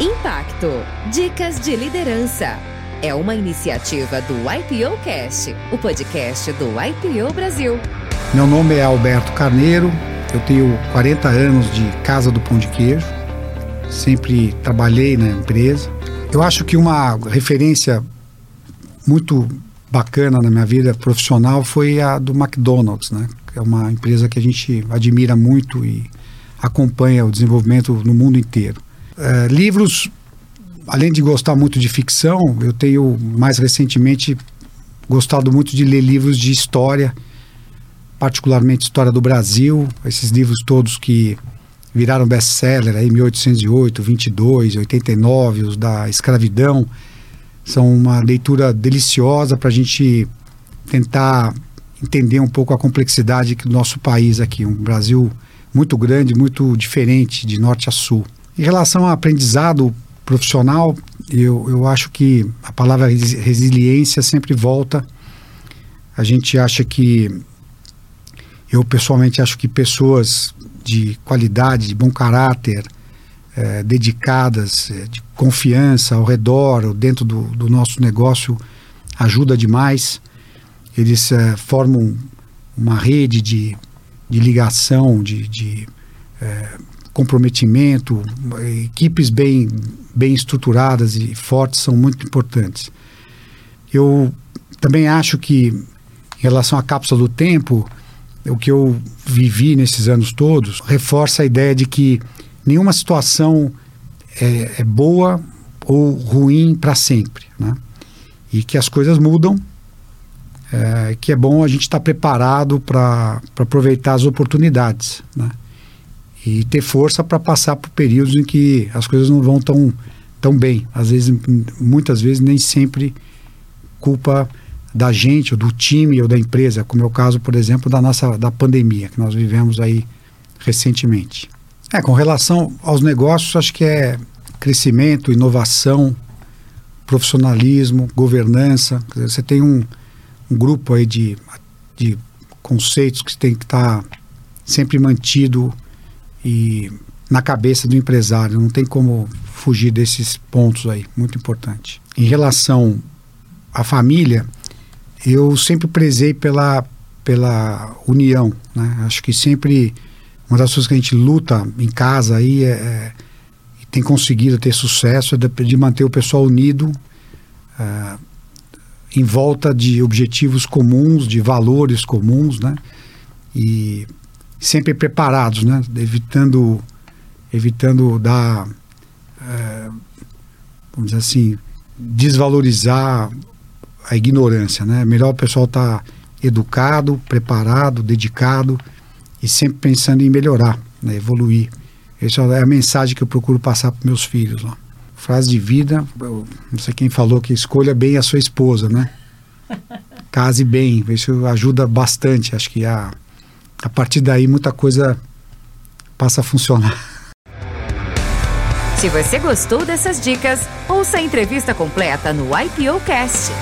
Impacto. Dicas de liderança. É uma iniciativa do IPO Cast, o podcast do IPO Brasil. Meu nome é Alberto Carneiro, eu tenho 40 anos de Casa do Pão de Queijo, sempre trabalhei na empresa. Eu acho que uma referência muito bacana na minha vida profissional foi a do McDonald's, né? É uma empresa que a gente admira muito e acompanha o desenvolvimento no mundo inteiro. É, livros, além de gostar muito de ficção, eu tenho mais recentemente gostado muito de ler livros de história, particularmente história do Brasil, esses livros todos que viraram best-seller aí 1808, 22, 89, os da escravidão, são uma leitura deliciosa para a gente tentar entender um pouco a complexidade do nosso país aqui, um Brasil muito grande, muito diferente de norte a sul. Em relação ao aprendizado profissional, eu, eu acho que a palavra resiliência sempre volta. A gente acha que, eu pessoalmente acho que pessoas de qualidade, de bom caráter, é, dedicadas, é, de confiança ao redor, ou dentro do, do nosso negócio, ajuda demais. Eles é, formam uma rede de, de ligação, de, de comprometimento, equipes bem, bem estruturadas e fortes são muito importantes. Eu também acho que, em relação à cápsula do tempo, o que eu vivi nesses anos todos reforça a ideia de que nenhuma situação é, é boa ou ruim para sempre, né? E que as coisas mudam, é, que é bom a gente estar tá preparado para aproveitar as oportunidades, né? E ter força para passar por períodos em que as coisas não vão tão, tão bem. Às vezes, muitas vezes, nem sempre culpa da gente, ou do time, ou da empresa, como é o caso, por exemplo, da nossa da pandemia que nós vivemos aí recentemente. É, com relação aos negócios, acho que é crescimento, inovação, profissionalismo, governança. Você tem um, um grupo aí de, de conceitos que tem que estar tá sempre mantido e na cabeça do empresário. Não tem como fugir desses pontos aí, muito importante. Em relação à família, eu sempre prezei pela, pela união. Né? Acho que sempre uma das coisas que a gente luta em casa aí é, é tem conseguido ter sucesso é de, de manter o pessoal unido é, em volta de objetivos comuns, de valores comuns, né? E sempre preparados, né? Evitando, evitando dar, é, vamos dizer assim, desvalorizar a ignorância, né? Melhor o pessoal estar tá educado, preparado, dedicado e sempre pensando em melhorar, né, evoluir. Essa é a mensagem que eu procuro passar para meus filhos. Ó. Frase de vida, não sei quem falou que escolha bem a sua esposa, né? Case bem, isso ajuda bastante. Acho que a, a partir daí muita coisa passa a funcionar. Se você gostou dessas dicas, ouça a entrevista completa no IPO Cast.